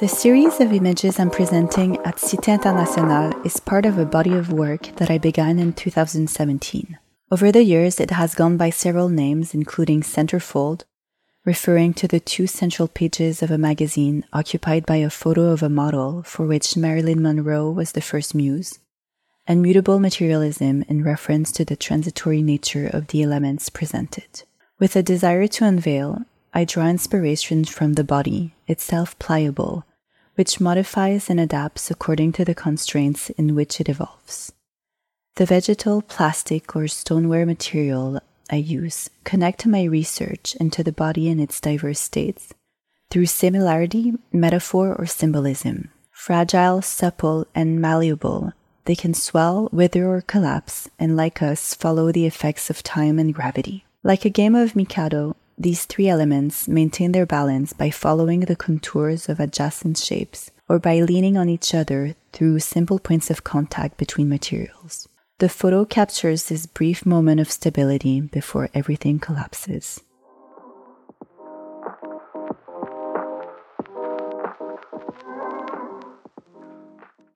The series of images I'm presenting at Cité Internationale is part of a body of work that I began in 2017. Over the years, it has gone by several names, including Centerfold, referring to the two central pages of a magazine occupied by a photo of a model for which Marilyn Monroe was the first muse, and Mutable Materialism in reference to the transitory nature of the elements presented. With a desire to unveil, I draw inspiration from the body, itself pliable, which modifies and adapts according to the constraints in which it evolves. The vegetal, plastic, or stoneware material I use connect to my research into the body in its diverse states through similarity, metaphor, or symbolism. Fragile, supple, and malleable, they can swell, wither, or collapse, and like us, follow the effects of time and gravity. Like a game of Mikado, these three elements maintain their balance by following the contours of adjacent shapes or by leaning on each other through simple points of contact between materials. The photo captures this brief moment of stability before everything collapses.